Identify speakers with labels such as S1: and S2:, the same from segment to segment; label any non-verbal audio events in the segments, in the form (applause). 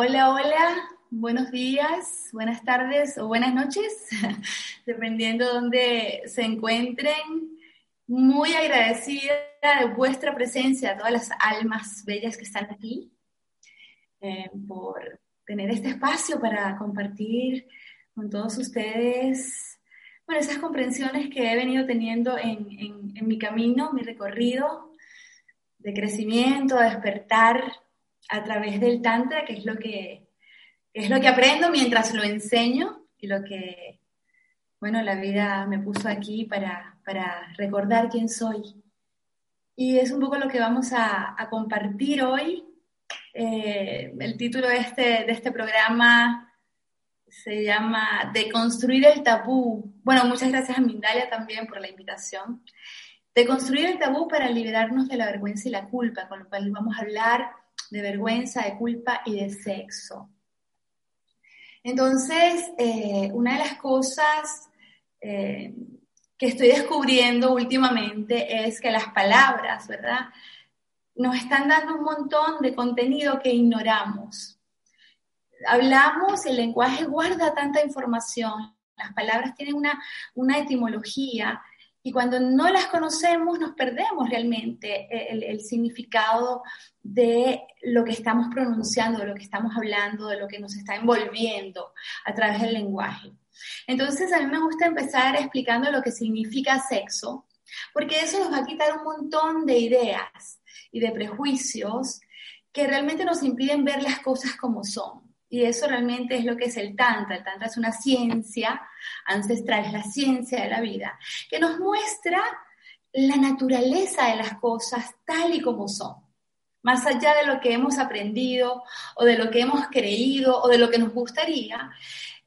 S1: Hola, hola, buenos días, buenas tardes o buenas noches, (laughs) dependiendo de dónde se encuentren. Muy agradecida de vuestra presencia, todas las almas bellas que están aquí, eh, por tener este espacio para compartir con todos ustedes, bueno, esas comprensiones que he venido teniendo en, en, en mi camino, mi recorrido de crecimiento, de despertar a través del Tantra, que es lo que, es lo que aprendo mientras lo enseño y lo que, bueno, la vida me puso aquí para, para recordar quién soy. Y es un poco lo que vamos a, a compartir hoy. Eh, el título de este, de este programa se llama Deconstruir el tabú. Bueno, muchas gracias a Mindalia también por la invitación. Deconstruir el tabú para liberarnos de la vergüenza y la culpa, con lo cual vamos a hablar de vergüenza, de culpa y de sexo. Entonces, eh, una de las cosas eh, que estoy descubriendo últimamente es que las palabras, ¿verdad? Nos están dando un montón de contenido que ignoramos. Hablamos, el lenguaje guarda tanta información, las palabras tienen una, una etimología y cuando no las conocemos nos perdemos realmente el, el, significado de lo que estamos pronunciando, de lo que estamos hablando, de lo que nos está envolviendo a través del lenguaje. Entonces a mí me gusta empezar explicando lo que significa sexo, porque eso nos va a quitar un montón de ideas y de prejuicios que realmente nos impiden ver las cosas como son. Y eso realmente es lo que es el Tantra. El Tantra es una ciencia ancestral, es la ciencia de la vida, que nos muestra la naturaleza de las cosas tal y como son. Más allá de lo que hemos aprendido o de lo que hemos creído o de lo que nos gustaría,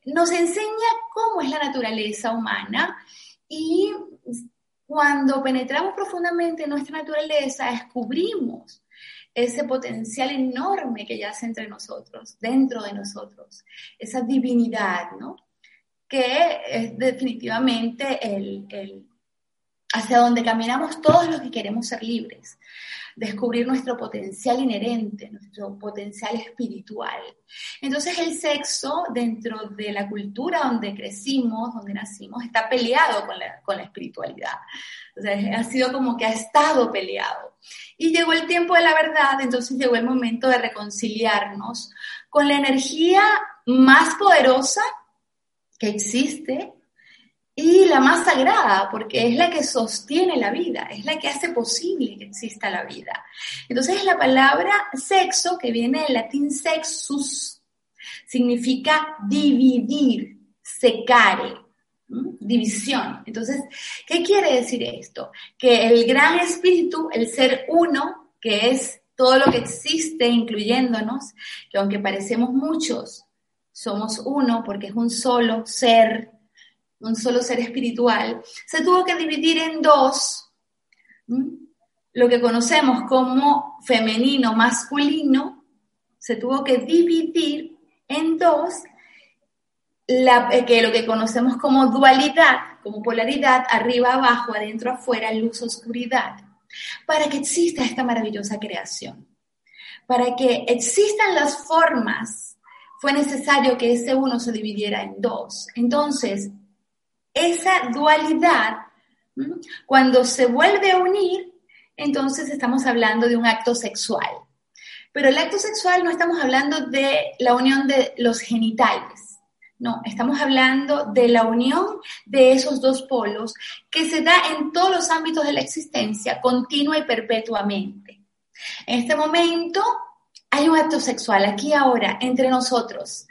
S1: nos enseña cómo es la naturaleza humana y cuando penetramos profundamente en nuestra naturaleza, descubrimos ese potencial enorme que yace entre nosotros, dentro de nosotros, esa divinidad, ¿no? Que es definitivamente el, el, hacia donde caminamos todos los que queremos ser libres, descubrir nuestro potencial inherente, nuestro potencial espiritual. Entonces el sexo dentro de la cultura donde crecimos, donde nacimos, está peleado con la, con la espiritualidad. O sea, ha sido como que ha estado peleado. Y llegó el tiempo de la verdad, entonces llegó el momento de reconciliarnos con la energía más poderosa que existe y la más sagrada, porque es la que sostiene la vida, es la que hace posible que exista la vida. Entonces la palabra sexo, que viene del latín sexus, significa dividir, secare, división. Entonces, ¿qué quiere decir esto? Que el gran espíritu, el ser uno, que es todo lo que existe, incluyéndonos, que aunque parecemos muchos, somos uno porque es un solo ser, un solo ser espiritual, se tuvo que dividir en dos, lo que conocemos como femenino, masculino, se tuvo que dividir en dos la, que lo que conocemos como dualidad, como polaridad, arriba, abajo, adentro, afuera, luz, oscuridad, para que exista esta maravillosa creación. Para que existan las formas, fue necesario que ese uno se dividiera en dos. Entonces, esa dualidad, cuando se vuelve a unir, entonces estamos hablando de un acto sexual. Pero el acto sexual no estamos hablando de la unión de los genitales no, estamos hablando de la unión de esos dos polos que se da en todos los ámbitos de la existencia, continua y perpetuamente. En este momento hay un acto sexual aquí ahora, entre nosotros.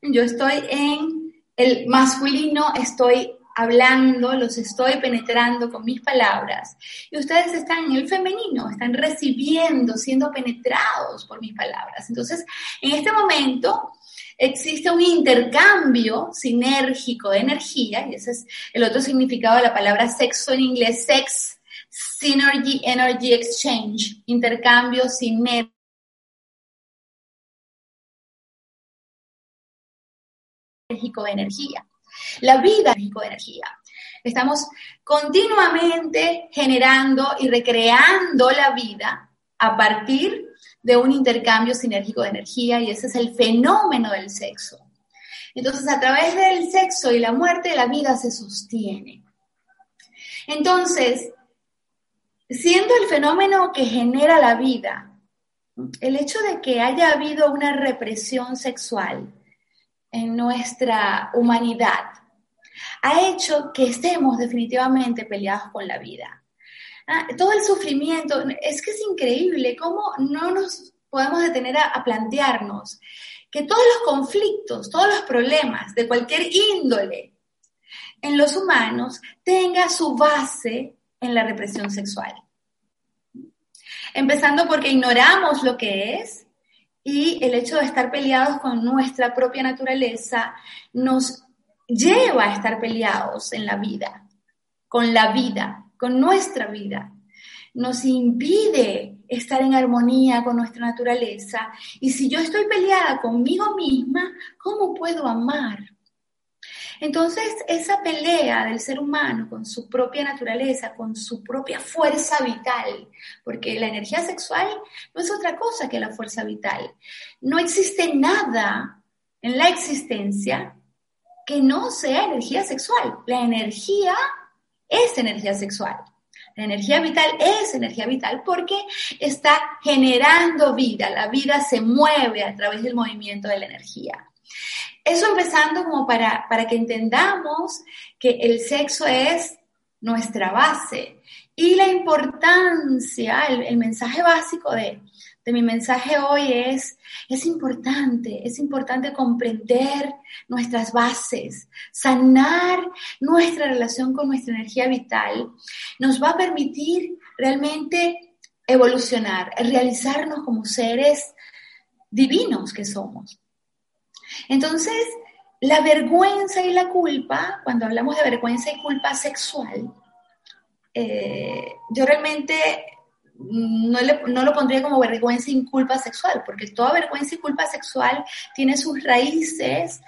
S1: Yo estoy en el masculino estoy hablando, los estoy penetrando con mis palabras. Y ustedes están en el femenino, están recibiendo, siendo penetrados por mis palabras. Entonces, en este momento existe un intercambio sinérgico de energía, y ese es el otro significado de la palabra sexo en inglés, sex, synergy, energy exchange, intercambio sinérgico de energía. La vida es energía. Estamos continuamente generando y recreando la vida a partir de un intercambio sinérgico de energía y ese es el fenómeno del sexo. Entonces, a través del sexo y la muerte, la vida se sostiene. Entonces, siendo el fenómeno que genera la vida, el hecho de que haya habido una represión sexual en nuestra humanidad ha hecho que estemos definitivamente peleados con la vida. Ah, todo el sufrimiento, es que es increíble cómo no nos podemos detener a, a plantearnos que todos los conflictos, todos los problemas de cualquier índole en los humanos tenga su base en la represión sexual. Empezando porque ignoramos lo que es y el hecho de estar peleados con nuestra propia naturaleza nos lleva a estar peleados en la vida, con la vida, con nuestra vida. Nos impide estar en armonía con nuestra naturaleza. Y si yo estoy peleada conmigo misma, ¿cómo puedo amar? Entonces, esa pelea del ser humano con su propia naturaleza, con su propia fuerza vital, porque la energía sexual no es otra cosa que la fuerza vital. No existe nada en la existencia que no sea energía sexual. La energía es energía sexual. La energía vital es energía vital porque está generando vida. La vida se mueve a través del movimiento de la energía. Eso empezando como para, para que entendamos que el sexo es nuestra base y la importancia, el mensaje básico de, de mi mensaje hoy es, es importante, es importante comprender nuestras bases, sanar nuestra relación con nuestra energía vital, nos va a permitir realmente evolucionar, realizarnos como seres divinos que somos. Entonces, la vergüenza y la culpa, cuando hablamos de vergüenza y culpa sexual, eh, yo realmente no, lo pondría como vergüenza y culpa sexual, porque toda vergüenza y culpa sexual tiene sus raíces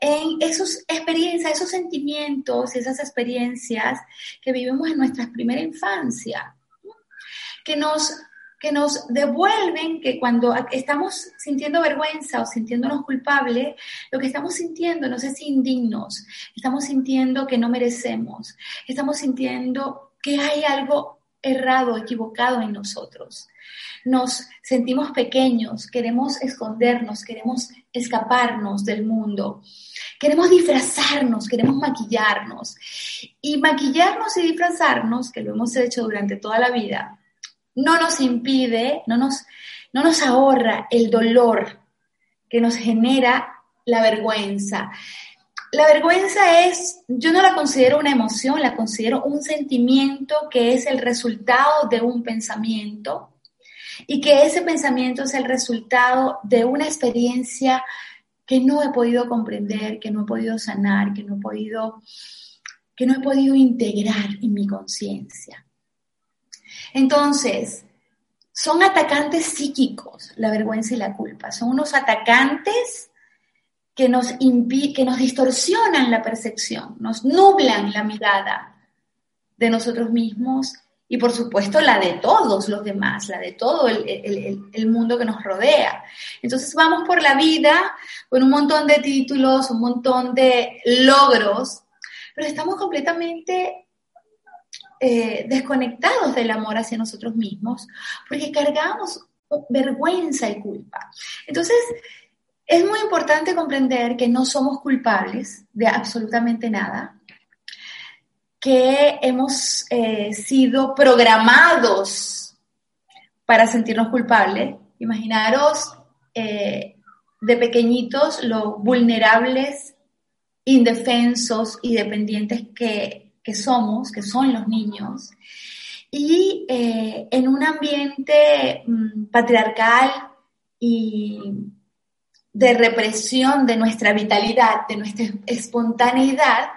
S1: en esas experiencias, esos sentimientos, esas experiencias que vivimos en nuestra primera infancia, que nos, que nos devuelven que cuando estamos sintiendo vergüenza o sintiéndonos culpables, lo que estamos sintiendo nos es indignos, estamos sintiendo que no merecemos, estamos sintiendo que hay algo errado, equivocado en nosotros. Nos sentimos pequeños, queremos escondernos, queremos escaparnos del mundo, queremos disfrazarnos, queremos maquillarnos. Y maquillarnos y disfrazarnos, que lo hemos hecho durante toda la vida, no nos impide, no nos, no nos ahorra el dolor que nos genera la vergüenza, la vergüenza es, yo no la considero una emoción, la considero un sentimiento que es el resultado de un pensamiento y que ese pensamiento es el resultado de una experiencia que no he podido comprender, que no he podido sanar, que no he podido, que no he podido integrar en mi conciencia. Entonces, son atacantes psíquicos, la vergüenza y la culpa. Son unos atacantes que nos, que nos distorsionan la percepción, nos nublan la mirada de nosotros mismos y por supuesto la de todos los demás, la de todo el, el, mundo que nos rodea. Entonces vamos por la vida con un montón de títulos, un montón de logros, pero estamos completamente eh, desconectados del amor hacia nosotros mismos porque cargamos vergüenza y culpa. Entonces, es muy importante comprender que no somos culpables de absolutamente nada, que hemos eh, sido programados para sentirnos culpables. Imaginaros eh, de pequeñitos lo vulnerables indefensos y dependientes que, que somos, que son los niños, y eh, en un ambiente mm, patriarcal y de represión de nuestra vitalidad, de nuestra espontaneidad,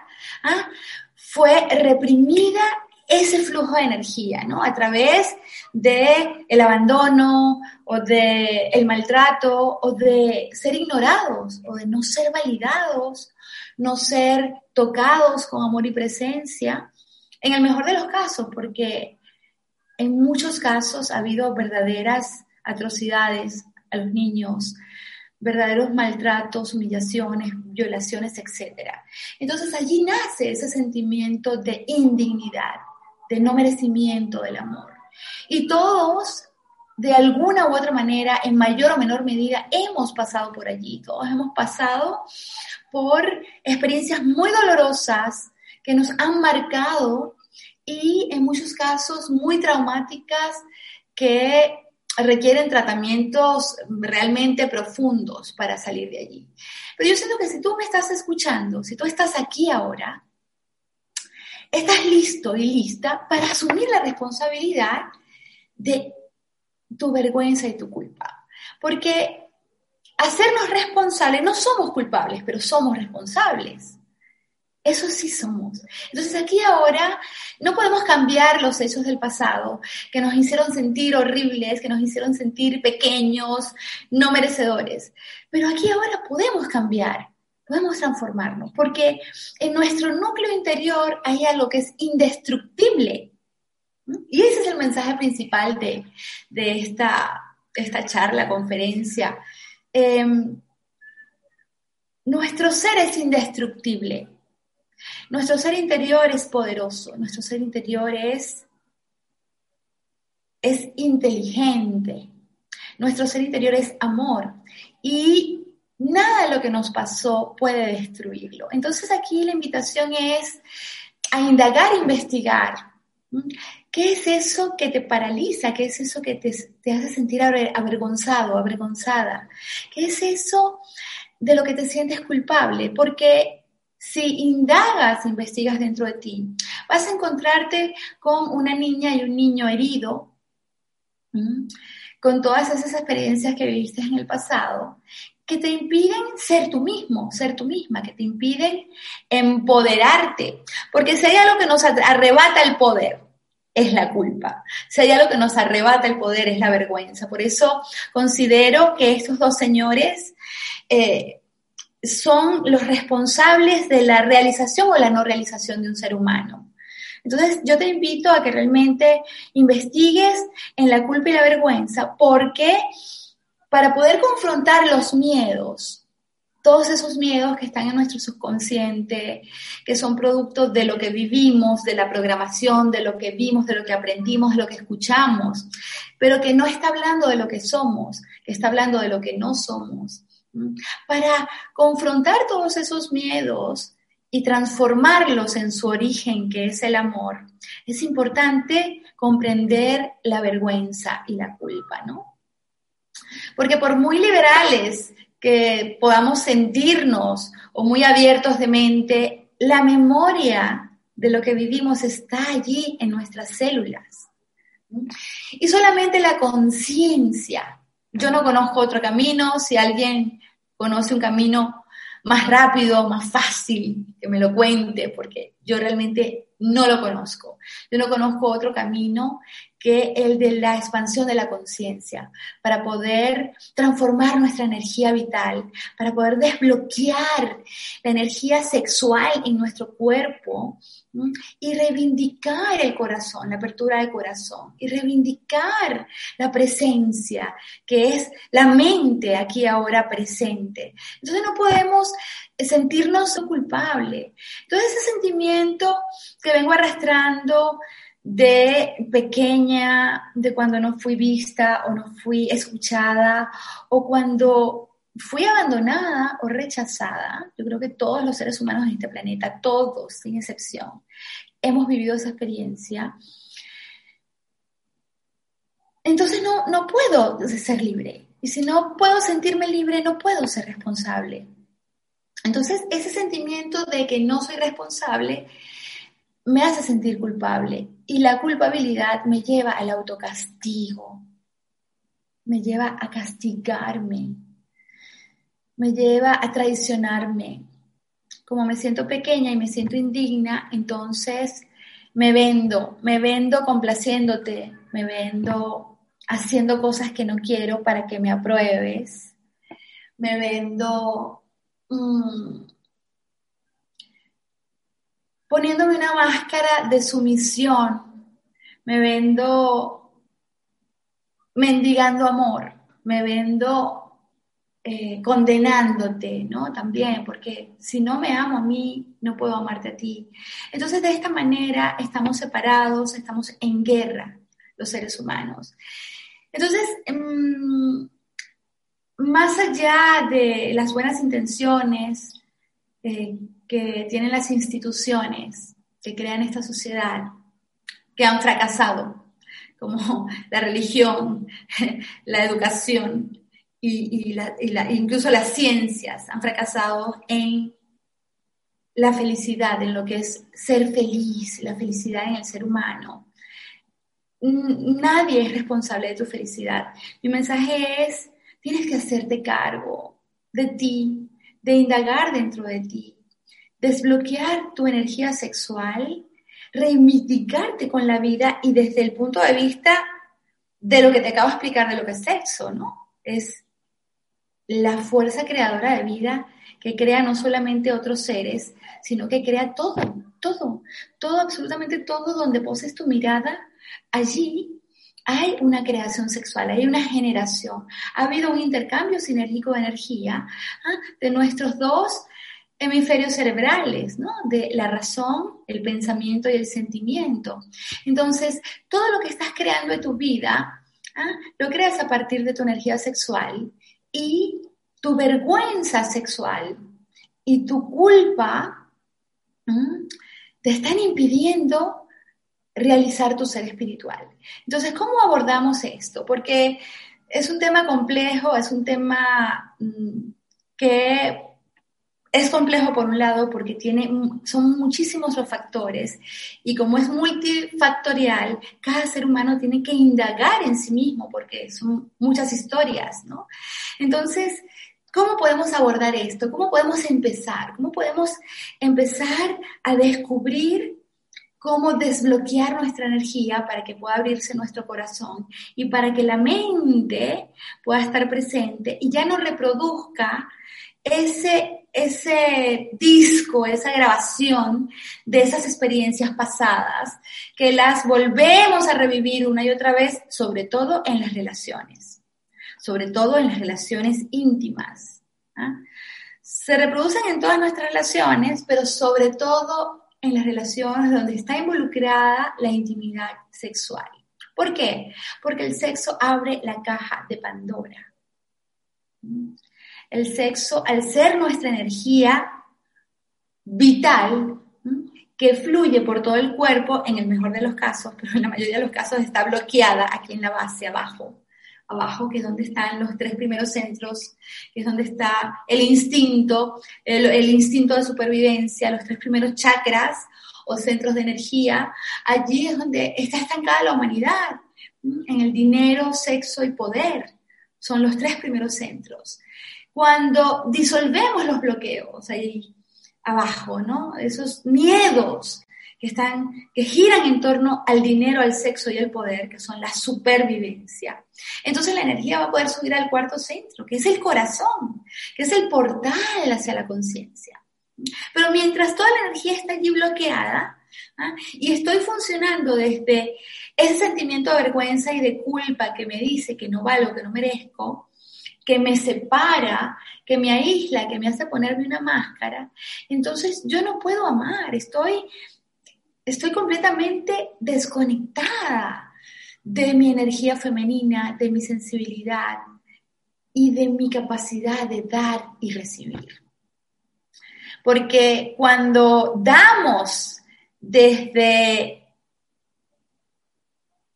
S1: ¿ah? fue reprimida ese flujo de energía, ¿no? A través de el abandono o de el maltrato o de ser ignorados o de no ser validados, no ser tocados con amor y presencia, en el mejor de los casos, porque en muchos casos ha habido verdaderas atrocidades a los niños, verdaderos maltratos, humillaciones, violaciones, etc. Entonces allí nace ese sentimiento de indignidad, de no merecimiento del amor. Y todos, de alguna u otra manera, en mayor o menor medida, hemos pasado por allí, todos hemos pasado por experiencias muy dolorosas que nos han marcado y en muchos casos muy traumáticas que requieren tratamientos realmente profundos para salir de allí. Pero yo siento que si tú me estás escuchando, si tú estás aquí ahora, estás listo y lista para asumir la responsabilidad de tu vergüenza y tu culpa. Porque hacernos responsables, no somos culpables, pero somos responsables. Eso sí somos. Entonces aquí ahora no podemos cambiar los hechos del pasado que nos hicieron sentir horribles, que nos hicieron sentir pequeños, no merecedores. Pero aquí ahora podemos cambiar, podemos transformarnos, porque en nuestro núcleo interior hay algo que es indestructible. Y ese es el mensaje principal de, esta, esta charla, conferencia. Em, nuestro ser es indestructible nuestro ser interior es poderoso, nuestro ser interior es, es inteligente, nuestro ser interior es amor y nada de lo que nos pasó puede destruirlo. Entonces aquí la invitación es a indagar, investigar. ¿Qué es eso que te paraliza? ¿Qué es eso que te, te hace sentir avergonzado, avergonzada? ¿Qué es eso de lo que te sientes culpable? Porque si indagas, investigas dentro de ti, vas a encontrarte con una niña y un niño herido, con todas esas experiencias que viviste en el pasado, que te impiden ser tú mismo, ser tú misma, que te impiden empoderarte. Porque si hay algo que nos arrebata el poder, es la culpa. Si hay algo que nos arrebata el poder, es la vergüenza. Por eso considero que estos dos señores eh, son los responsables de la realización o la no realización de un ser humano. Entonces, yo te invito a que realmente investigues en la culpa y la vergüenza, porque para poder confrontar los miedos, todos esos miedos que están en nuestro subconsciente, que son producto de lo que vivimos, de la programación, de lo que vimos, de lo que aprendimos, de lo que escuchamos, pero que no está hablando de lo que somos, está hablando de lo que no somos para confrontar todos esos miedos y transformarlos en su origen, que es el amor, es importante comprender la vergüenza y la culpa, ¿no? Porque por muy liberales que podamos sentirnos o muy abiertos de mente, la memoria de lo que vivimos está allí en nuestras células. Y solamente la conciencia. Yo no conozco otro camino, si alguien conoce un camino más rápido, más fácil, que me lo cuente, porque yo realmente no lo conozco. Yo no conozco otro camino que el de la expansión de la conciencia, para poder transformar nuestra energía vital, para poder desbloquear la energía sexual en nuestro cuerpo y reivindicar el corazón, la apertura del corazón, y reivindicar la presencia, que es la mente aquí ahora presente. Entonces no podemos sentirnos culpables. Entonces ese sentimiento que vengo arrastrando de pequeña, de cuando no fui vista o no fui escuchada o cuando fui abandonada o rechazada, yo creo que todos los seres humanos en este planeta, todos sin excepción, hemos vivido esa experiencia. Entonces no, no puedo ser libre. Y si no puedo sentirme libre, no puedo ser responsable. Entonces, ese sentimiento de que no soy responsable me hace sentir culpable y la culpabilidad me lleva al autocastigo, me lleva a castigarme, me lleva a traicionarme. Como me siento pequeña y me siento indigna, entonces me vendo, me vendo complaciéndote, me vendo haciendo cosas que no quiero para que me apruebes, me vendo mm, poniéndome una máscara de sumisión, me vendo mendigando amor, me vendo eh, condenándote, ¿no? También, porque si no me amo a mí, no puedo amarte a ti. Entonces, de esta manera estamos separados, estamos en guerra los seres humanos. Entonces, mm, más allá de las buenas intenciones, eh, que tienen las instituciones que crean esta sociedad, que han fracasado, como (laughs) la religión, (laughs) la educación y, incluso las ciencias han fracasado en la felicidad, en lo que es ser feliz, la felicidad en el ser humano. Nadie es responsable de tu felicidad. Mi mensaje es, tienes que hacerte cargo de ti, de indagar dentro de ti, desbloquear tu energía sexual, reivindicarte con la vida y desde el punto de vista de lo que te acabo de explicar de lo que es sexo, ¿no? Es la fuerza creadora de vida que crea no solamente otros seres, sino que crea todo, todo, todo, absolutamente todo donde poses tu mirada, allí hay una creación sexual, hay una generación, ha habido un intercambio sinérgico de energía ¿ah? de nuestros dos hemisferios cerebrales, ¿no? De la razón, el pensamiento y el sentimiento. Entonces, todo lo que estás creando en tu vida, ¿ah? lo creas a partir de tu energía sexual y tu vergüenza sexual y tu culpa te están impidiendo realizar tu ser espiritual. Entonces, ¿cómo abordamos esto? Porque es un tema complejo, es un tema mm, que es complejo por un lado porque tiene, son muchísimos los factores y como es multifactorial, cada ser humano tiene que indagar en sí mismo porque son muchas historias, ¿no? Entonces, ¿cómo podemos abordar esto? ¿Cómo podemos empezar? ¿Cómo podemos empezar a descubrir cómo desbloquear nuestra energía para que pueda abrirse nuestro corazón y para que la mente pueda estar presente y ya no reproduzca ese, ese disco, esa grabación de esas experiencias pasadas, que las volvemos a revivir una y otra vez, sobre todo en las relaciones, sobre todo en las relaciones íntimas. ¿ah? Se reproducen en todas nuestras relaciones, pero sobre todo en las relaciones donde está involucrada la intimidad sexual. ¿Por qué? Porque el sexo abre la caja de Pandora. El sexo, al ser nuestra energía vital, que fluye por todo el cuerpo, en el mejor de los casos, pero en la mayoría de los casos está bloqueada aquí en la base, abajo. Abajo, que es donde están los tres primeros centros, que es donde está el instinto, el, instinto de supervivencia, los tres primeros chakras o centros de energía. Allí es donde está estancada la humanidad, en el dinero, sexo y poder. Son los tres primeros centros cuando disolvemos los bloqueos ahí abajo, ¿no? Esos miedos que están, que giran en torno al dinero, al sexo y al poder, que son la supervivencia. Entonces la energía va a poder subir al cuarto centro, que es el corazón, que es el portal hacia la conciencia. Pero mientras toda la energía está allí bloqueada, ¿ah? y estoy funcionando desde ese sentimiento de vergüenza y de culpa que me dice que no valgo, que no merezco, que me separa, que me aísla, que me hace ponerme una máscara, entonces yo no puedo amar, estoy, estoy completamente desconectada de mi energía femenina, de mi sensibilidad y de mi capacidad de dar y recibir. Porque cuando damos desde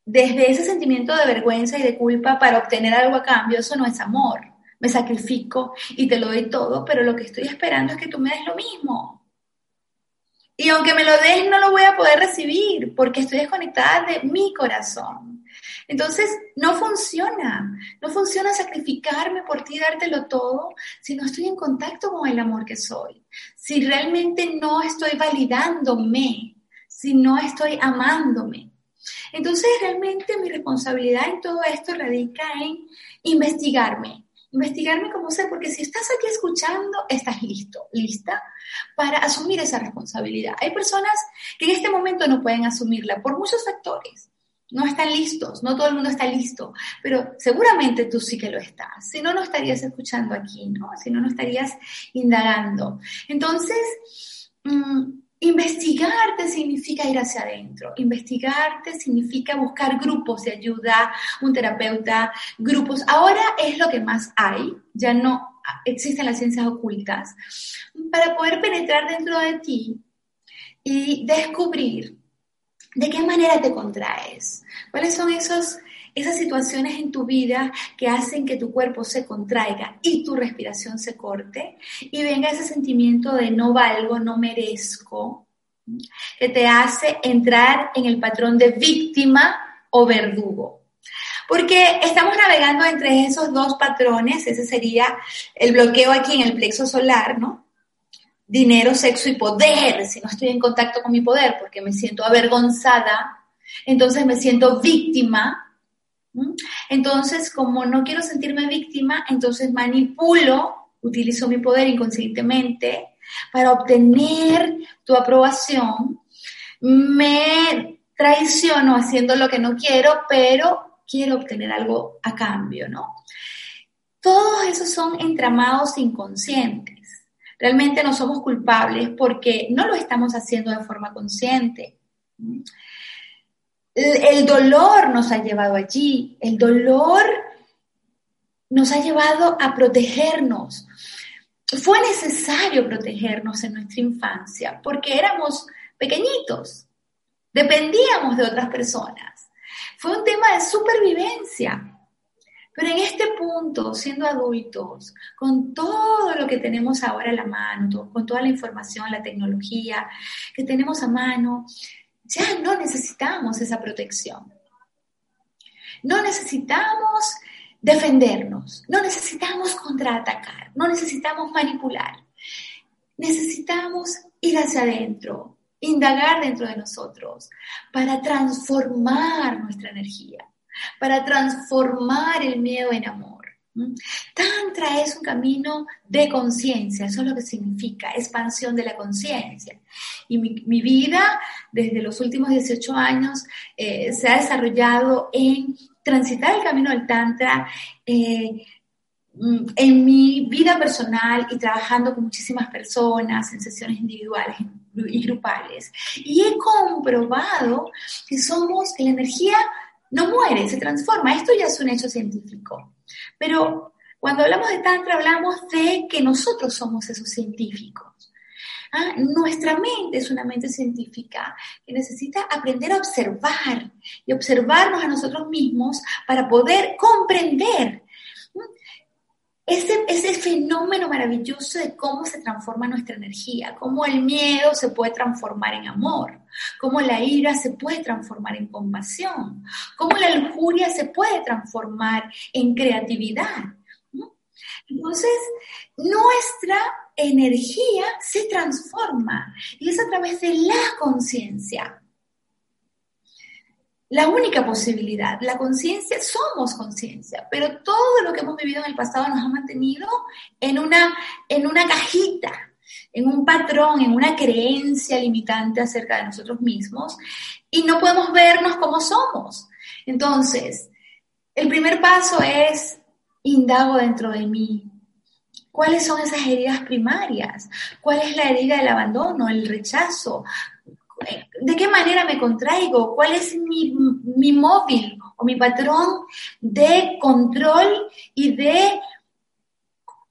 S1: desde ese sentimiento de vergüenza y de culpa para obtener algo a cambio, eso no es amor, me sacrifico y te lo doy todo, pero lo que estoy esperando es que tú me des lo mismo. Y aunque me lo des, no lo voy a poder recibir porque estoy desconectada de mi corazón. Entonces, no funciona. No funciona sacrificarme por ti, dártelo todo, si no estoy en contacto con el amor que soy. Si realmente no estoy validándome, si no estoy amándome. Entonces, realmente mi responsabilidad en todo esto radica en investigarme, investigarme como sé, porque si estás aquí escuchando, estás listo, lista para asumir esa responsabilidad. Hay personas que en este momento no pueden asumirla por muchos factores. No están listos, no todo el mundo está listo, pero seguramente tú sí que lo estás. Si no, no estarías escuchando aquí, ¿no? Si no, no estarías indagando. Entonces, mmm, Investigarte significa ir hacia adentro. Investigarte significa buscar grupos de ayuda, un terapeuta, grupos. Ahora es lo que más hay, ya no existen las ciencias ocultas, para poder penetrar dentro de ti y descubrir de qué manera te contraes, cuáles son esos esas situaciones en tu vida que hacen que tu cuerpo se contraiga y tu respiración se corte y venga ese sentimiento de no valgo, no merezco, que te hace entrar en el patrón de víctima o verdugo. Porque estamos navegando entre esos dos patrones, ese sería el bloqueo aquí en el plexo solar, ¿no? Dinero, sexo y poder, si no estoy en contacto con mi poder porque me siento avergonzada, entonces me siento víctima entonces, como no quiero sentirme víctima, entonces manipulo, utilizo mi poder inconscientemente para obtener tu aprobación. Me traiciono haciendo lo que no quiero, pero quiero obtener algo a cambio, ¿no? Todos esos son entramados inconscientes. Realmente no somos culpables porque no lo estamos haciendo de forma consciente. El dolor nos ha llevado allí, el dolor nos ha llevado a protegernos. Fue necesario protegernos en nuestra infancia porque éramos pequeñitos, dependíamos de otras personas. Fue un tema de supervivencia. Pero en este punto, siendo adultos, con todo lo que tenemos ahora a la mano, con toda la información, la tecnología que tenemos a mano, ya no necesitamos esa protección. No necesitamos defendernos, no necesitamos contraatacar, no necesitamos manipular. Necesitamos ir hacia adentro, indagar dentro de nosotros para transformar nuestra energía, para transformar el miedo en amor Tantra es un camino de conciencia, eso es lo que significa, expansión de la conciencia. Y mi, vida, desde los últimos 18 años, eh, se ha desarrollado en transitar el camino del Tantra, eh, mm, en mi vida personal y trabajando con muchísimas personas en sesiones individuales y grupales. Y he comprobado que somos, que la energía no muere, se transforma. Esto ya es un hecho científico. Pero cuando hablamos de Tantra, hablamos de que nosotros somos esos científicos. ¿Ah? Nuestra mente es una mente científica que necesita aprender a observar y observarnos a nosotros mismos para poder comprender ese, ese fenómeno maravilloso de cómo se transforma nuestra energía, cómo el miedo se puede transformar en amor, cómo la ira se puede transformar en compasión, cómo la lujuria se puede transformar en creatividad. Entonces, nuestra energía se transforma y es a través de la conciencia la única posibilidad. La conciencia, somos conciencia, pero todo lo que hemos vivido en el pasado nos ha mantenido en una, en una cajita, en un patrón, en una creencia limitante acerca de nosotros mismos y no podemos vernos como somos. Entonces, el primer paso es indago dentro de mí. ¿Cuáles son esas heridas primarias? ¿Cuál es la herida del abandono, el rechazo? ¿De qué manera me contraigo? ¿Cuál es mi, mi móvil o mi patrón de control y de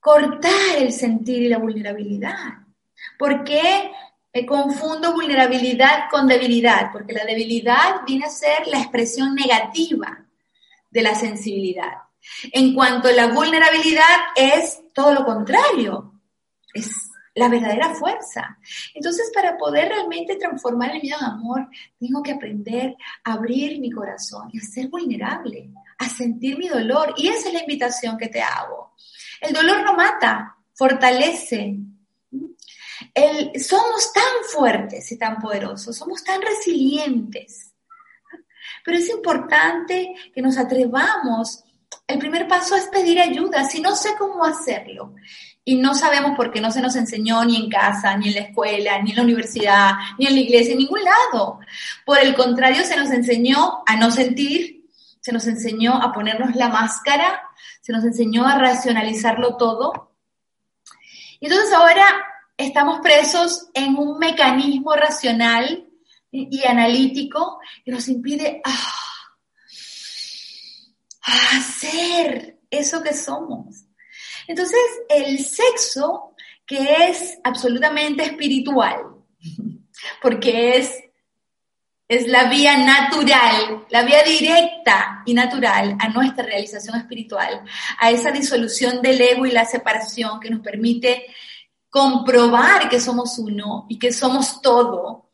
S1: cortar el sentir y la vulnerabilidad? ¿Por qué me confundo vulnerabilidad con debilidad? Porque la debilidad viene a ser la expresión negativa de la sensibilidad. En cuanto a la vulnerabilidad es todo lo contrario, es la verdadera fuerza. Entonces, para poder realmente transformar el miedo en amor, tengo que aprender a abrir mi corazón y a ser vulnerable, a sentir mi dolor. Y esa es la invitación que te hago. El dolor no mata, fortalece. El, somos tan fuertes y tan poderosos, somos tan resilientes. Pero es importante que nos atrevamos. El primer paso es pedir ayuda. Si no sé cómo hacerlo, y no sabemos por qué no se nos enseñó ni en casa, ni en la escuela, ni en la universidad, ni en la iglesia, en ningún lado. Por el contrario, se nos enseñó a no sentir, se nos enseñó a ponernos la máscara, se nos enseñó a racionalizarlo todo. Y entonces ahora estamos presos en un mecanismo racional y analítico que nos impide ah, hacer eso que somos. Entonces, el sexo, que es absolutamente espiritual, porque es, es la vía natural, la vía directa y natural a nuestra realización espiritual, a esa disolución del ego y la separación que nos permite comprobar que somos uno y que somos todo,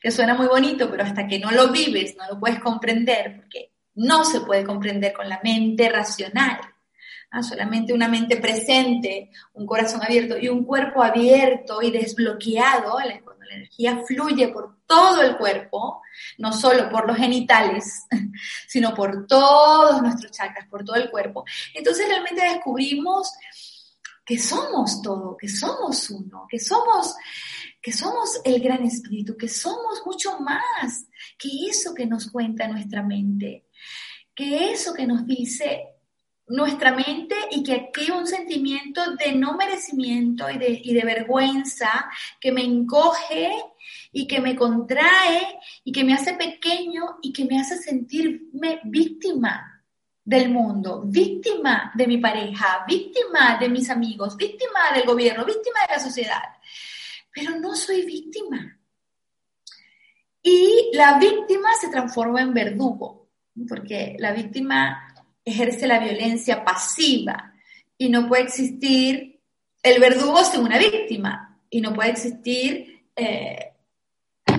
S1: que suena muy bonito, pero hasta que no lo vives, no lo puedes comprender, porque no se puede comprender con la mente racional. Solamente una mente presente, un corazón abierto y un cuerpo abierto y desbloqueado, cuando la energía fluye por todo el cuerpo, no solo por los genitales, (laughs) sino por todos nuestros chakras, por todo el cuerpo. Entonces realmente descubrimos que somos todo, que somos uno, que somos que somos el gran espíritu, que somos mucho más que eso que nos cuenta nuestra mente, que eso que nos dice nuestra mente y que activa un sentimiento de no merecimiento y de, y de vergüenza que me encoge y que me contrae y que me hace pequeño y que me hace sentirme víctima del mundo, víctima de mi pareja, víctima de mis amigos, víctima del gobierno, víctima de la sociedad. Pero no soy víctima. Y la víctima se transforma en verdugo, porque la víctima ejerce la violencia pasiva y no puede existir el verdugo sin una víctima y no puede existir eh,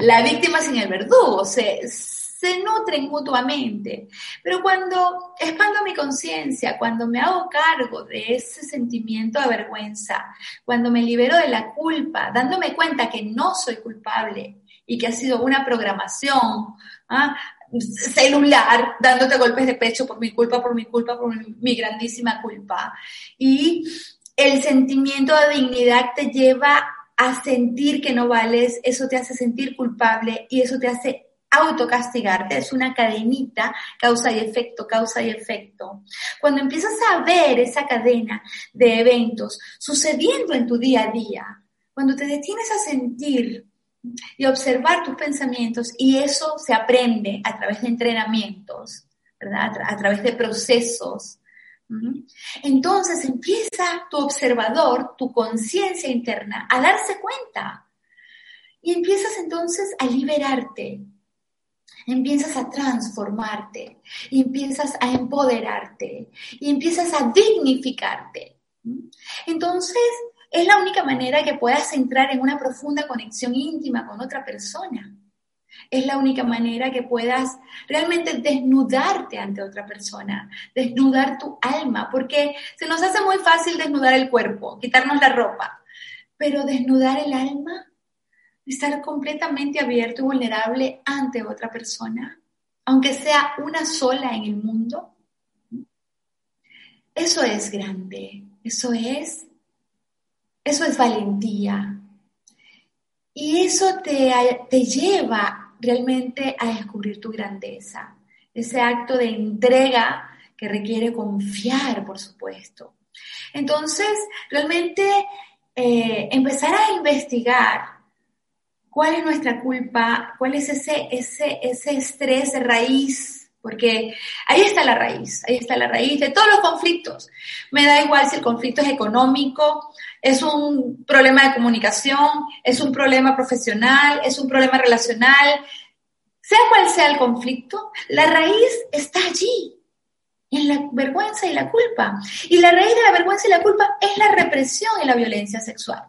S1: la víctima sin el verdugo, se, se nutren mutuamente. Pero cuando expando mi conciencia, cuando me hago cargo de ese sentimiento de vergüenza, cuando me libero de la culpa, dándome cuenta que no soy culpable y que ha sido una programación, ¿ah? Celular dándote golpes de pecho por mi culpa, por mi culpa, por mi, grandísima culpa. Y el sentimiento de dignidad te lleva a sentir que no vales, eso te hace sentir culpable y eso te hace autocastigarte, es una cadenita, causa y efecto, causa y efecto. Cuando empiezas a ver esa cadena de eventos sucediendo en tu día a día, cuando te detienes a sentir y observar tus pensamientos y eso se aprende a través de entrenamientos, ¿verdad? A, través de procesos. Entonces empieza tu observador, tu conciencia interna, a darse cuenta y empiezas entonces a liberarte, empiezas a transformarte, y empiezas a empoderarte y empiezas a dignificarte. Entonces, es la única manera que puedas entrar en una profunda conexión íntima con otra persona. Es la única manera que puedas realmente desnudarte ante otra persona, desnudar tu alma, porque se nos hace muy fácil desnudar el cuerpo, quitarnos la ropa, pero desnudar el alma, estar completamente abierto y vulnerable ante otra persona, aunque sea una sola en el mundo, eso es grande, eso es eso es valentía. Y eso te, te lleva realmente a descubrir tu grandeza. Ese acto de entrega que requiere confiar, por supuesto. Entonces, realmente eh, empezar a investigar cuál es nuestra culpa, cuál es ese, ese, ese estrés de raíz porque ahí está la raíz, ahí está la raíz de todos los conflictos. Me da igual si el conflicto es económico, es un problema de comunicación, es un problema profesional, es un problema relacional, sea cual sea el conflicto, la raíz está allí. en la vergüenza y la culpa. Y la raíz de la vergüenza y la culpa es la represión y la violencia sexual.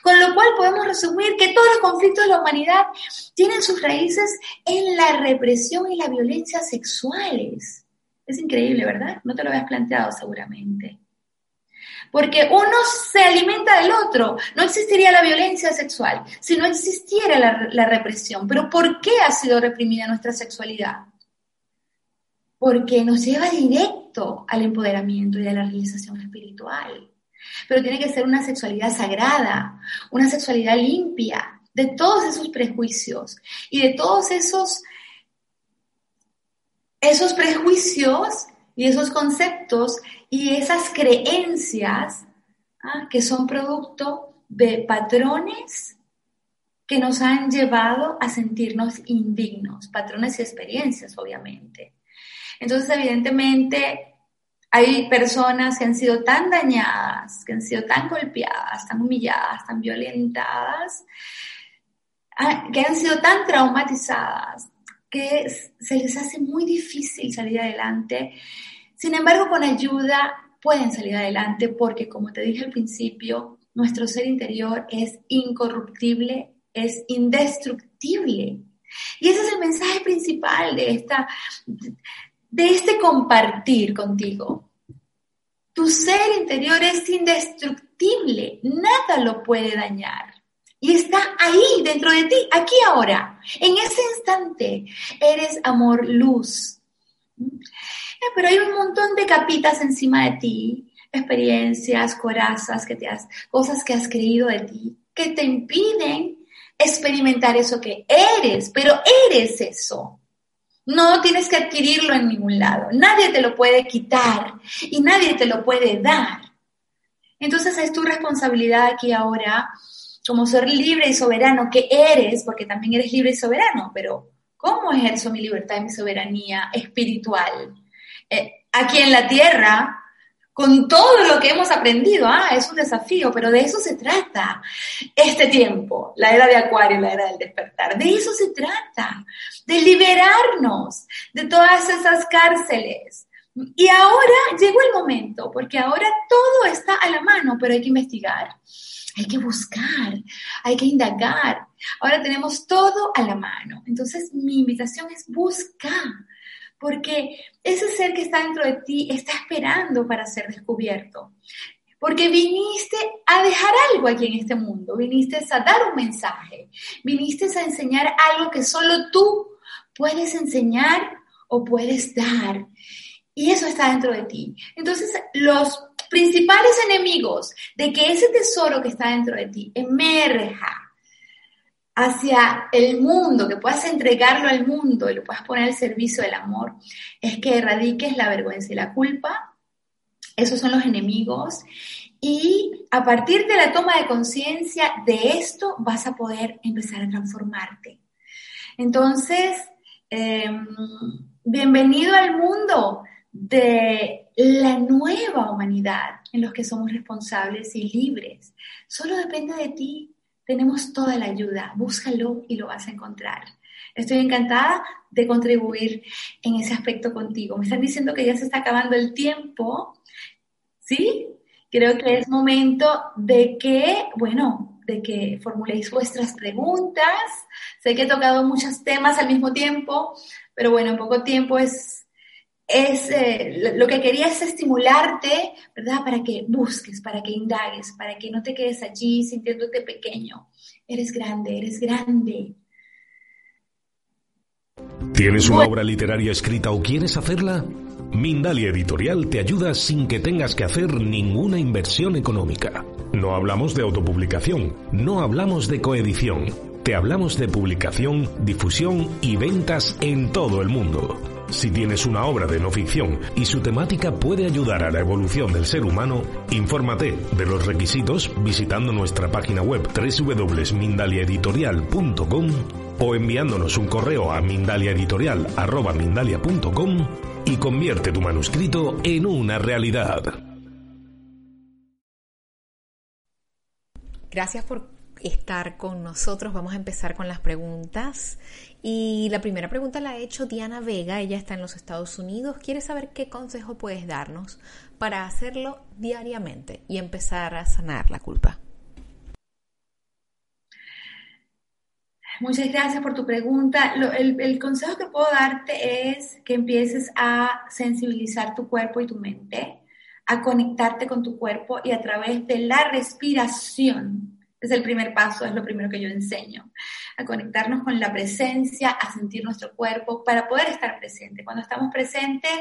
S1: Con lo cual podemos resumir que todos los conflictos de la humanidad tienen sus raíces en la represión y la violencia sexuales. Es increíble, ¿verdad? No te lo habías planteado seguramente. Porque uno se alimenta del otro. No existiría la violencia sexual si no existiera la, represión. Pero ¿por qué ha sido reprimida nuestra sexualidad? Porque nos lleva directo al empoderamiento y a la realización espiritual pero tiene que ser una sexualidad sagrada, una sexualidad limpia de todos esos prejuicios y de todos esos, esos prejuicios y esos conceptos y esas creencias ¿ah? que son producto de patrones que nos han llevado a sentirnos indignos, patrones y experiencias, obviamente. Entonces, evidentemente, hay personas que han sido tan dañadas, que han sido tan golpeadas, tan humilladas, tan violentadas, ah, que han sido tan traumatizadas, que se les hace muy difícil salir adelante. Sin embargo, con ayuda pueden salir adelante porque, como te dije al principio, nuestro ser interior es incorruptible, es indestructible. Y ese es el mensaje principal de esta, de este compartir contigo. Tu ser interior es indestructible, nada lo puede dañar. Y está ahí, dentro de ti, aquí ahora, en ese instante. Eres amor, luz. Eh, pero hay un montón de capitas encima de ti, experiencias, corazas que te has, cosas que has creído de ti, que te impiden experimentar eso que eres, pero eres eso. No tienes que adquirirlo en ningún lado. Nadie te lo puede quitar y nadie te lo puede dar. Entonces es tu responsabilidad aquí ahora, como ser libre y soberano que eres, porque también eres libre y soberano, pero ¿cómo ejerzo mi libertad y mi soberanía espiritual? Eh, aquí en la tierra, con todo lo que hemos aprendido. Ah, es un desafío, pero de eso se trata este tiempo, la era de Acuario, la era del despertar. De eso se trata, de liberarnos de todas esas cárceles. Y ahora llegó el momento, porque ahora todo está a la mano, pero hay que investigar, hay que buscar, hay que indagar. Ahora tenemos todo a la mano. Entonces, mi invitación es buscar porque ese ser que está dentro de ti está esperando para ser descubierto. Porque viniste a dejar algo aquí en este mundo, viniste a dar un mensaje, viniste a enseñar algo que solo tú puedes enseñar o puedes dar. Y eso está dentro de ti. Entonces, los principales enemigos de que ese tesoro que está dentro de ti emerja hacia el mundo, que puedas entregarlo al mundo y lo puedas poner al servicio del amor, es que erradiques la vergüenza y la culpa. Esos son los enemigos. Y a partir de la toma de conciencia de esto vas a poder empezar a transformarte. Entonces, em, bienvenido al mundo de la nueva humanidad en los que somos responsables y libres. Solo depende de ti tenemos toda la ayuda, búscalo y lo vas a encontrar. Estoy encantada de contribuir en ese aspecto contigo. Me están diciendo que ya se está acabando el tiempo, ¿sí? Creo que es momento de que, bueno, de que formuléis vuestras preguntas. Sé que he tocado muchos temas al mismo tiempo, pero bueno, en poco tiempo es es, eh, lo que quería es estimularte, ¿verdad? Para que busques, para que indagues, para que no te quedes allí sintiéndote pequeño. Eres grande, eres grande.
S2: ¿Tienes una obra literaria escrita o quieres hacerla? Mindalia Editorial te ayuda sin que tengas que hacer ninguna inversión económica. No hablamos de autopublicación, no hablamos de coedición, te hablamos de publicación, difusión y ventas en todo el mundo. Si tienes una obra de no ficción y su temática puede ayudar a la evolución del ser humano, infórmate de los requisitos visitando nuestra página web www.mindaliaeditorial.com o enviándonos un correo a mindaliaeditorial.com y convierte tu manuscrito en una realidad.
S3: Gracias por estar con nosotros. Vamos a empezar con las preguntas. Y la primera pregunta la ha hecho Diana Vega, ella está en los Estados Unidos, quiere saber qué consejo puedes darnos para hacerlo diariamente y empezar a sanar la culpa.
S1: Muchas gracias por tu pregunta. el, el, consejo que puedo darte es que empieces a sensibilizar tu cuerpo y tu mente, a conectarte con tu cuerpo y a través de la respiración es el primer paso, es lo primero que yo enseño, a conectarnos con la presencia, a sentir nuestro cuerpo para poder estar presente. Cuando estamos presentes,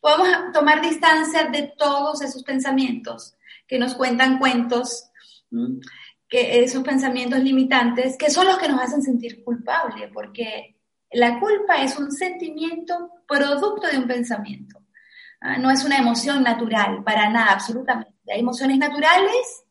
S1: podemos tomar distancia de todos esos pensamientos que nos cuentan cuentos, que esos pensamientos limitantes, que son los que nos hacen sentir culpables, porque la culpa es un sentimiento producto de un pensamiento. ¿ah? No es una emoción natural, para nada, absolutamente. Hay emociones naturales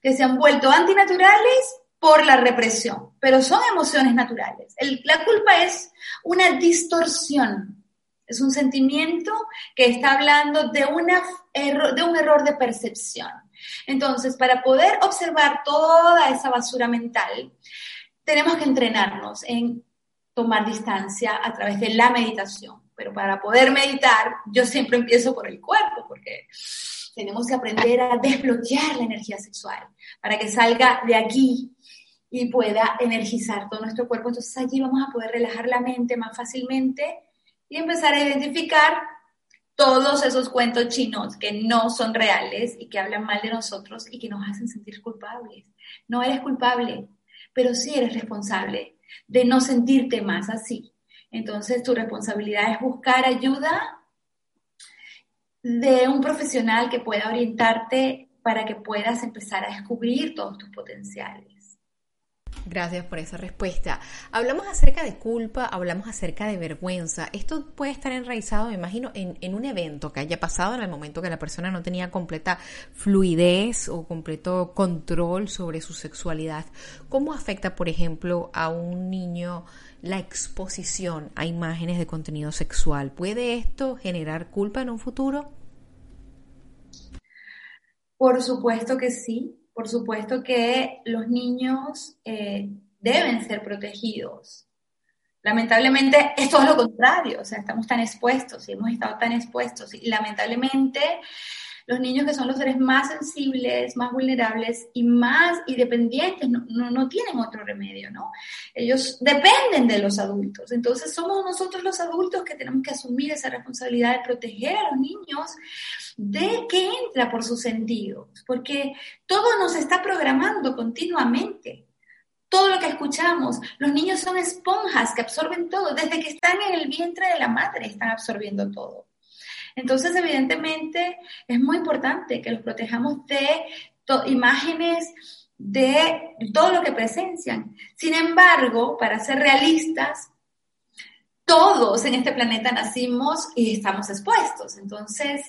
S1: que se han vuelto antinaturales por la represión, pero son emociones naturales. la culpa es una distorsión, es un sentimiento que está hablando de, un error de percepción. Entonces, para poder observar toda esa basura mental, tenemos que entrenarnos en tomar distancia a través de la meditación. Pero para poder meditar, yo siempre empiezo por el cuerpo, porque tenemos que aprender a desbloquear la energía sexual para que salga de aquí y pueda energizar todo nuestro cuerpo. Entonces allí vamos a poder relajar la mente más fácilmente y empezar a identificar todos esos cuentos chinos que no son reales y que hablan mal de nosotros y que nos hacen sentir culpables. No eres culpable, pero sí eres responsable de no sentirte más así. Entonces tu responsabilidad es buscar ayuda de un profesional que pueda orientarte para que puedas empezar a descubrir todos tus potenciales.
S3: Gracias por esa respuesta. Hablamos acerca de culpa, hablamos acerca de vergüenza. Esto puede estar enraizado, me imagino, en, un evento que haya pasado en el momento que la persona no tenía completa fluidez o completo control sobre su sexualidad. ¿Cómo afecta, por ejemplo, a un niño la exposición a imágenes de contenido sexual? ¿Puede esto generar culpa en un futuro?
S1: Por supuesto que sí, por supuesto que los niños eh, deben ser protegidos. Lamentablemente es todo lo contrario, o sea, estamos tan expuestos y hemos estado tan expuestos y lamentablemente los niños que son los seres más sensibles, más vulnerables y más independientes no, no, tienen otro remedio, ¿no? Ellos dependen de los adultos. Entonces somos nosotros los adultos que tenemos que asumir esa responsabilidad de proteger a los niños de que entra por sus sentidos, porque todo nos está programando continuamente todo lo que escuchamos. Los niños son esponjas que absorben todo. Desde que están en el vientre de la madre están absorbiendo todo. Entonces, evidentemente, es muy importante que los protejamos de imágenes de todo lo que presencian. Sin embargo, para ser realistas, todos en este planeta nacimos y estamos expuestos. Entonces,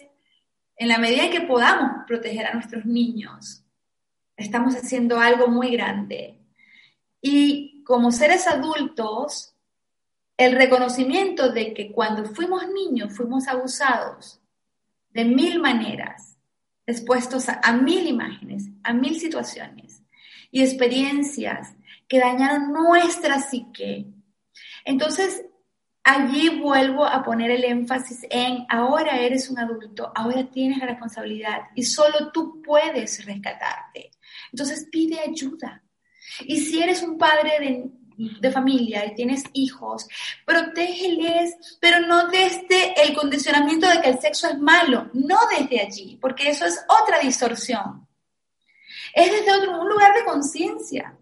S1: en la medida que podamos proteger a nuestros niños, estamos haciendo algo muy grande. Y como seres adultos, el reconocimiento de que cuando fuimos niños fuimos abusados de mil maneras, expuestos a, mil imágenes, a mil situaciones y experiencias que dañaron nuestra psique. Entonces, allí vuelvo a poner el énfasis en ahora eres un adulto, ahora tienes la responsabilidad y solo tú puedes rescatarte. Entonces pide ayuda. Y si eres un padre de de familia y tienes hijos, protégeles, pero no desde el condicionamiento de que el sexo es malo, no desde allí, porque eso es otra distorsión. Es desde otro, un lugar de conciencia,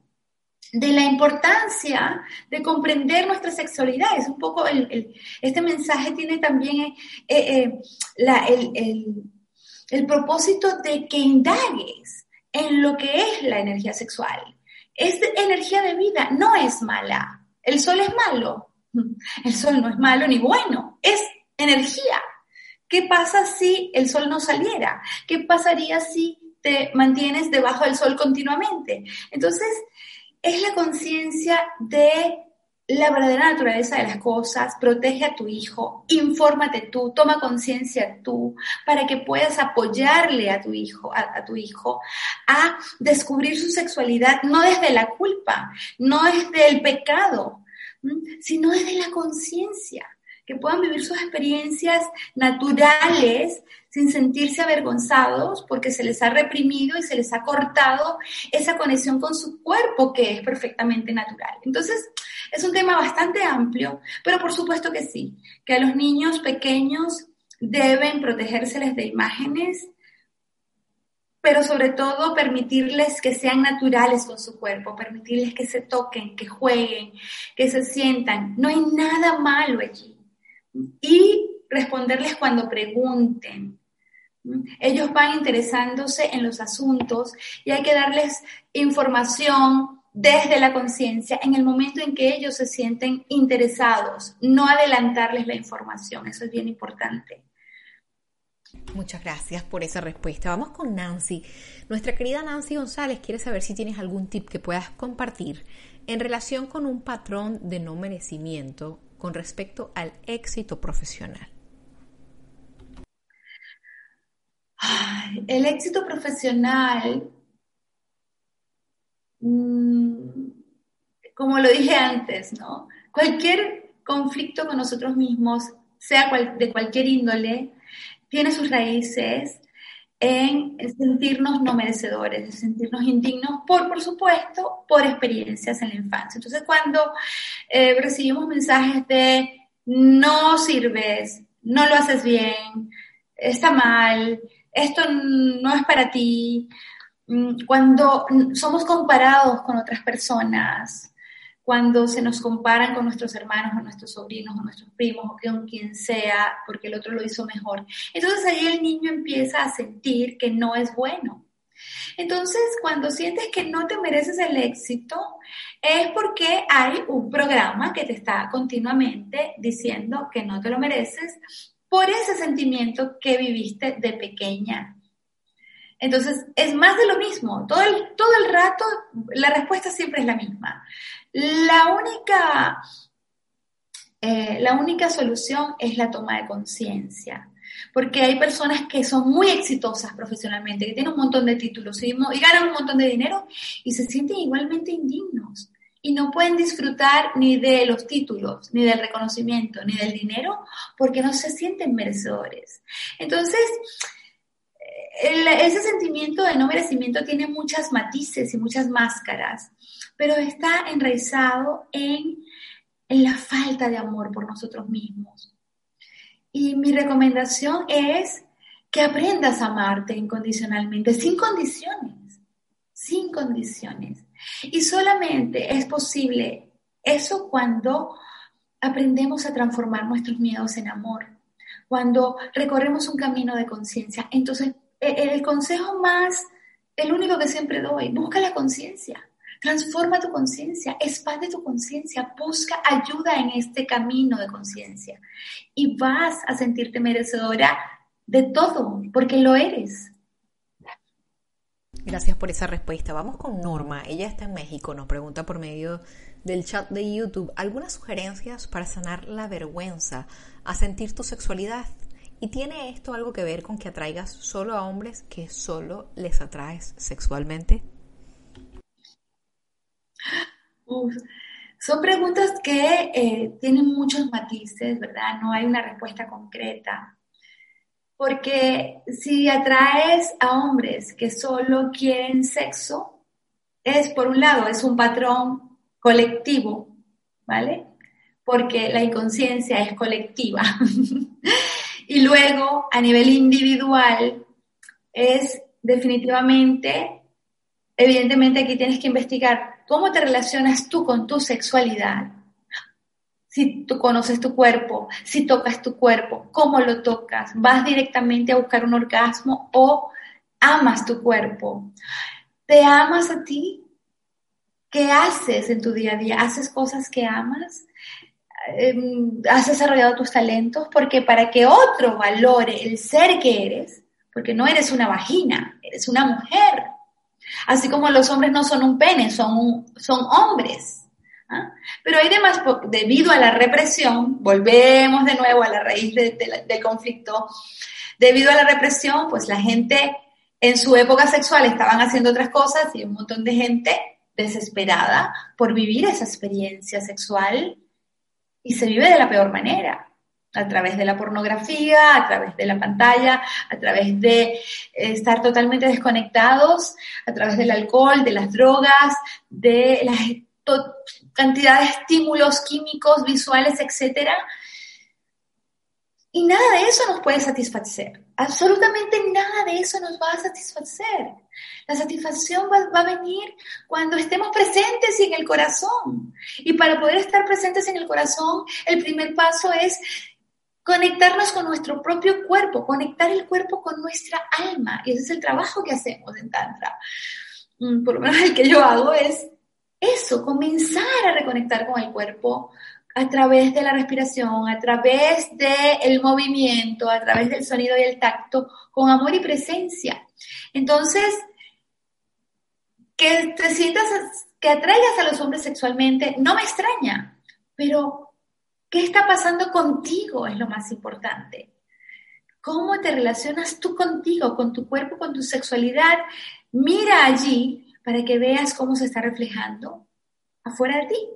S1: de la importancia de comprender nuestra sexualidad. Es un poco, este mensaje tiene también eh, eh, el, el propósito de que indagues en lo que es la energía sexual es energía de vida, no es mala. El sol es malo. (laughs) El sol no es malo ni bueno, es energía. ¿Qué pasa si el sol no saliera? ¿Qué pasaría si te mantienes debajo del sol continuamente? Entonces, es la conciencia de la verdadera naturaleza de las cosas, protege a tu hijo, infórmate tú, toma conciencia tú, para que puedas apoyarle a tu hijo, a, tu hijo, a descubrir su sexualidad, no desde la culpa, no desde el pecado, sino desde la conciencia, que puedan vivir sus experiencias naturales sin sentirse avergonzados porque se les ha reprimido y se les ha cortado esa conexión con su cuerpo que es perfectamente natural. Entonces, es un tema bastante amplio, pero por supuesto que sí, que a los niños pequeños deben protegérseles de imágenes, pero sobre todo permitirles que sean naturales con su cuerpo, permitirles que se toquen, que jueguen, que se sientan. No hay nada malo allí. Y responderles cuando pregunten. Ellos van interesándose en los asuntos y hay que darles información desde la conciencia en el momento en que ellos se sienten interesados, no adelantarles la información, eso es bien importante.
S3: Muchas gracias por esa respuesta. Vamos con Nancy. Nuestra querida Nancy González quiere saber si tienes algún tip que puedas compartir en relación con un patrón de no merecimiento con respecto al éxito profesional.
S1: el éxito profesional Mm, como lo dije antes, ¿no? Cualquier conflicto con nosotros mismos, sea de cualquier índole, tiene sus raíces en sentirnos no merecedores, en sentirnos indignos, por, por supuesto, por experiencias en la infancia. Entonces, cuando eh, recibimos mensajes de no sirves, no lo haces bien, está mal, esto no es para ti, Mm, cuando somos comparados con otras personas, cuando se nos comparan con nuestros hermanos o nuestros sobrinos o nuestros primos o con quien sea, porque el otro lo hizo mejor. Entonces ahí el niño empieza a sentir que no es bueno. Entonces, cuando sientes que no te mereces el éxito, es porque hay un programa que te está continuamente diciendo que no te lo mereces por ese sentimiento que viviste de pequeña entonces, es más de lo mismo. Todo el, todo el rato, la respuesta siempre es la misma. La única, eh, la única solución es la toma de conciencia. Porque hay personas que son muy exitosas profesionalmente, que tienen un montón de títulos y, y ganan un montón de dinero y se sienten igualmente indignos y no pueden disfrutar ni de los títulos, ni del reconocimiento, ni del dinero, porque no se sienten merecedores. Entonces, ese sentimiento de no merecimiento tiene muchas matices y muchas máscaras, pero está enraizado en, en la falta de amor por nosotros mismos. Y mi recomendación es que aprendas a amarte incondicionalmente, sin condiciones, sin condiciones. Y solamente es posible eso cuando aprendemos a transformar nuestros miedos en amor, cuando recorremos un camino de conciencia. Entonces el consejo más, el único que siempre doy, busca la conciencia. Transforma tu conciencia, expande tu conciencia, busca ayuda en este camino de conciencia y vas a sentirte merecedora de todo, porque lo eres.
S3: Gracias por esa respuesta. Vamos con Norma. Ella está en México. Nos pregunta por medio del chat de YouTube algunas sugerencias para sanar la vergüenza a sentir tu sexualidad. ¿Y tiene esto algo que ver con que atraigas solo a hombres que solo les atraes sexualmente?
S1: son preguntas que eh, tienen muchos matices, ¿verdad? No hay una respuesta concreta. Porque si atraes a hombres que solo quieren sexo, es por un lado, es un patrón colectivo, ¿vale? Porque la inconsciencia es colectiva. (laughs) Y luego, a nivel individual, es definitivamente, evidentemente aquí tienes que investigar cómo te relacionas tú con tu sexualidad. Si tú conoces tu cuerpo, si tocas tu cuerpo, cómo lo tocas, vas directamente a buscar un orgasmo o amas tu cuerpo. ¿Te amas a ti? ¿Qué haces en tu día a día? ¿Haces cosas que amas? Em, has desarrollado tus talentos, porque para que otro valore el ser que eres, porque no eres una vagina, eres una mujer. Así como los hombres no son un pene, son, son hombres, ¿ah? Pero hay demás, debido a la represión, volvemos de nuevo a la raíz del conflicto, debido a la represión, pues la gente en su época sexual estaban haciendo otras cosas y un montón de gente desesperada por vivir esa experiencia sexual y se vive de la peor manera a través de la pornografía, a través de la pantalla, a través de eh, estar totalmente desconectados, a través del alcohol, de las drogas, de la cantidad de estímulos químicos, visuales, etcétera. Y nada de eso nos puede satisfacer. Absolutamente nada de eso nos va a satisfacer. La satisfacción va, va, a venir cuando estemos presentes y en el corazón. Y para poder estar presentes en el corazón, el primer paso es conectarnos con nuestro propio cuerpo, conectar el cuerpo con nuestra alma. Y ese es el trabajo que hacemos en Tantra. Mm, por lo menos el que yo hago es eso, comenzar a reconectar con el cuerpo a través de la respiración, a través del movimiento, a través del sonido y el tacto, con amor y presencia. Entonces, que te sientas, que atraigas a los hombres sexualmente, no me extraña, pero ¿Qué está pasando contigo? Es lo más importante. ¿Cómo te relacionas tú contigo, con tu cuerpo, con tu sexualidad? Mira allí para que veas cómo se está reflejando afuera de ti.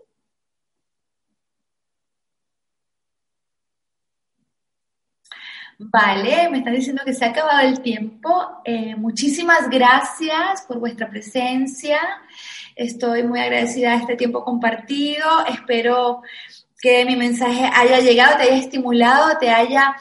S1: Vale, me están diciendo que se ha acabado el tiempo. Eh, muchísimas gracias por vuestra presencia. Estoy muy agradecida de este tiempo compartido. Espero que mi mensaje haya llegado, te haya estimulado, te haya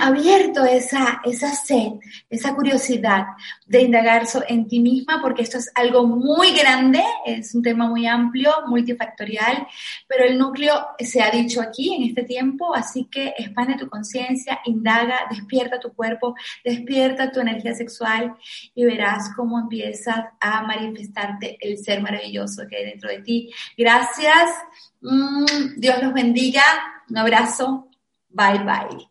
S1: abierto esa, esa sed, esa curiosidad de indagar en ti misma, porque esto es algo muy grande, es un tema muy amplio, multifactorial, pero el núcleo se ha dicho aquí en este tiempo, así que expande tu conciencia, indaga, despierta tu cuerpo, despierta tu energía sexual y verás cómo empiezas a manifestarte el ser maravilloso que hay dentro de ti. Gracias. Mm, Dios los bendiga. Un abrazo. Bye bye.